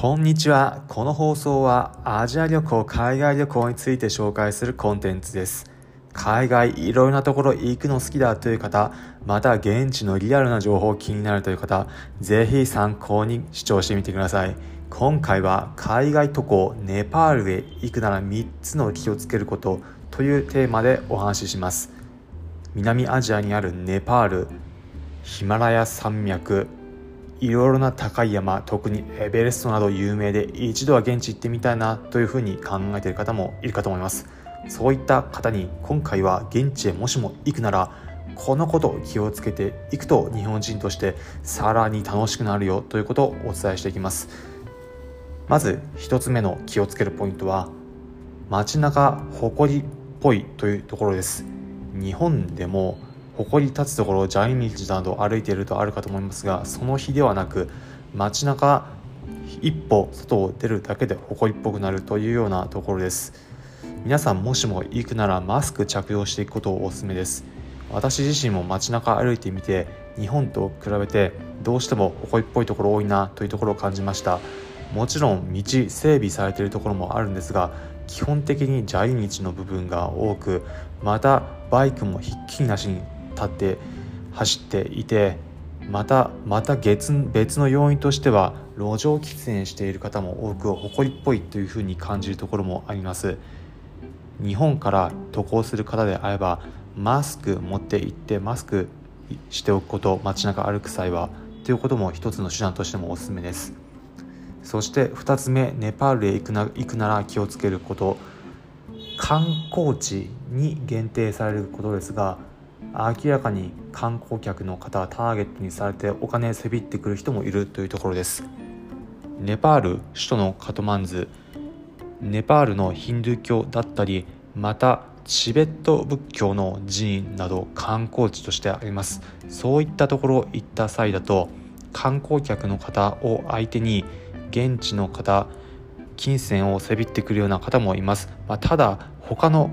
こんにちは。この放送はアジア旅行、海外旅行について紹介するコンテンツです。海外いろいろなところ行くの好きだという方、また現地のリアルな情報気になるという方、ぜひ参考に視聴してみてください。今回は海外渡航、ネパールへ行くなら3つの気をつけることというテーマでお話しします。南アジアにあるネパール、ヒマラヤ山脈、いろいろな高い山特にエベレストなど有名で一度は現地行ってみたいなというふうに考えている方もいるかと思います。そういった方に今回は現地へもしも行くならこのことを気をつけていくと日本人としてさらに楽しくなるよということをお伝えしていきます。まず一つ目の気をつけるポイントは街中誇りっぽいというところです。日本でも誇り立つところ砂利道など歩いているとあるかと思いますがその日ではなく街中一歩外を出るだけで誇りっぽくなるというようなところです。皆さんもしも行くならマスク着用していくことをお勧めです。私自身も街中歩いてみて日本と比べてどうしても誇りっぽいところ多いなというところを感じました。もちろん道整備されているところもあるんですが基本的に砂利道の部分が多くまたバイクもひっきりなしに立って走っていてまたまた別の要因としては路上喫煙している方も多く誇りっぽいというふうに感じるところもあります。日本から渡航する方であればマスク持って行ってマスクしておくこと街中歩く際はということも一つの手段としてもおすすめです。そして2つ目ネパールへ行くな行くなら気をつけること。観光地に限定されることですが明らかに観光客の方はターゲットにされてお金せびってくる人もいるというところです。ネパール首都のカトマンズ。ネパールのヒンドゥー教だったりまたチベット仏教の寺院など観光地としてあります。そういったところ行った際だと観光客の方を相手に現地の方金銭をせびってくるような方もいます、まあ、ただ他の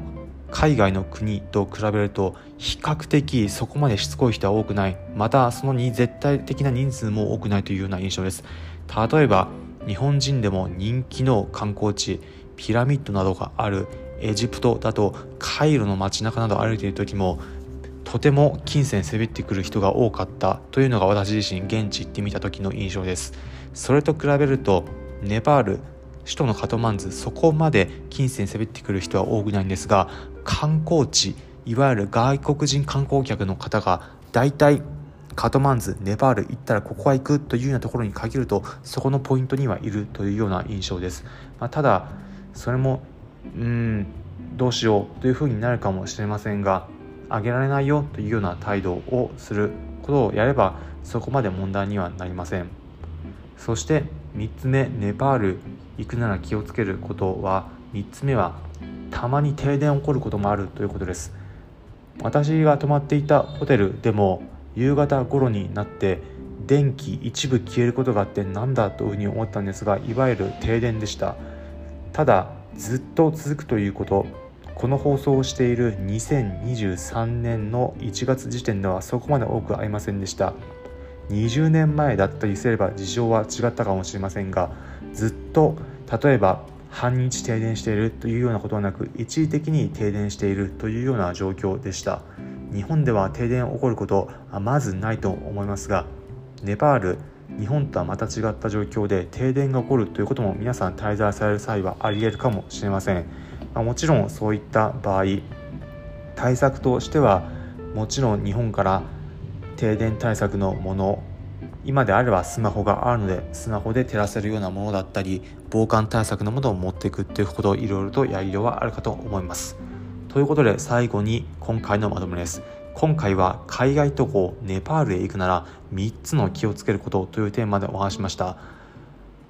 海外の国と比べると比較的そこまでしつこい人は多くない。またそのに絶対的な人数も多くないというような印象です。例えば日本人でも人気の観光地ピラミッドなどがあるエジプトだとカイロの街中など歩いている時もとても金銭せびってくる人が多かったというのが私自身現地行ってみた時の印象です。それと比べるとネパール首都のカトマンズそこまで金銭せびってくる人は多くないんですが観光地いわゆる外国人観光客の方が大体カトマンズネパール行ったらここは行くというようなところに限るとそこのポイントにはいるというような印象です、まあ、ただそれもうんどうしようというふうになるかもしれませんがあげられないよというような態度をすることをやればそこまで問題にはなりません。そして3つ目ネパール。行くなら気をつけることは3つ目はたまに停電起こることもあるということです。私が泊まっていたホテルでも夕方頃になって電気一部消えることがあってなんだというふうに思ったんですがいわゆる停電でした。ただずっと続くということこの放送をしている2023年の1月時点ではそこまで多くありませんでした。20年前だったりすれば事情は違ったかもしれませんがずっと例えば半日停電しているというようなことはなく一時的に停電しているというような状況でした。日本では停電起こることはまずないと思いますがネパール日本とはまた違った状況で停電が起こるということも皆さん滞在される際はありえるかもしれません、まあ、もちろんそういった場合対策としてはもちろん日本から停電対策のもの今であればスマホがあるのでスマホで照らせるようなものだったり防寒対策のものを持っていくっていうことをいろいろとやりようはあるかと思います。ということで最後に今回のまとめです。今回は海外渡航ネパールへ行くなら3つの気をつけることというテーマでお話しました。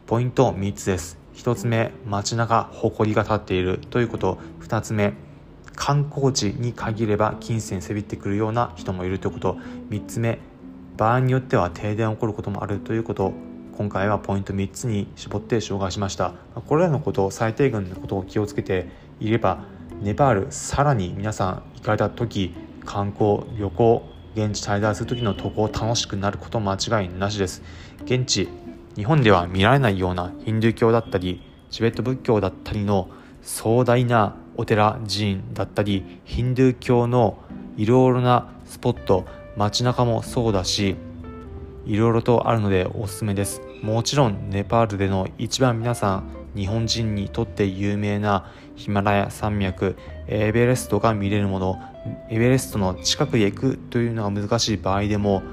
ポイント3つです。1つ目街中埃が立っているということ。2つ目観光地に限れば金銭せびってくるような人もいるということ。3つ目場合によっては停電起こることもあるということ。今回はポイント3つに絞って紹介しました。これらのことを最低限のことを気をつけていればネパールさらに皆さん行かれた時観光旅行現地滞在する時の渡航楽しくなること間違いなしです。現地日本では見られないようなヒンドゥー教だったりチベット仏教だったりの壮大なお寺寺院だったりヒンドゥー教のいろいろなスポット街中もそうだしいろいろとあるのでおすすめです。もちろんネパールでの一番皆さん日本人にとって有名なヒマラヤ山脈エベレストが見れるものエベレストの近くへ行くというのが難しい場合でも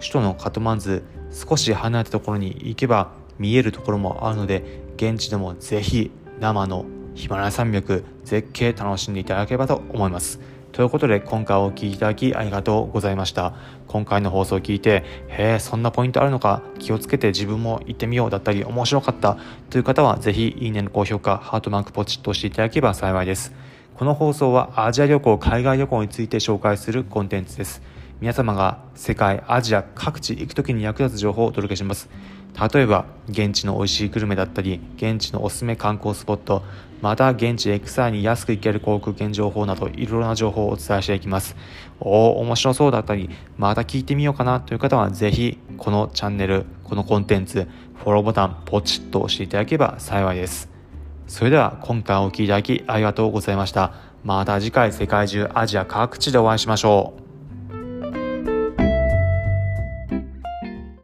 首都のカトマンズ少し離れたところに行けば見えるところもあるので現地でもぜひ生のヒマラヤ山脈絶景楽しんでいただければと思います。ということで今回お聴きいただきありがとうございました。今回の放送を聞いてへえそんなポイントあるのか？気をつけて自分も行ってみようだったり面白かった。という方はぜひいいねの高評価ハートマークポチッとしていただければ幸いです。この放送はアジア旅行海外旅行について紹介するコンテンツです。皆様が世界アジア各地行く時に役立つ情報をお届けします。例えば現地の美味しいグルメだったり現地のおすすめ観光スポットまた現地 XI に安く行ける航空券情報などいろいろな情報をお伝えしていきます。おお面白そうだったりまた聞いてみようかなという方はぜひこのチャンネルこのコンテンツフォローボタンポチッと押していただければ幸いです。それでは今回お聴きいただきありがとうございました。また次回世界中アジア各地でお会いしましょう。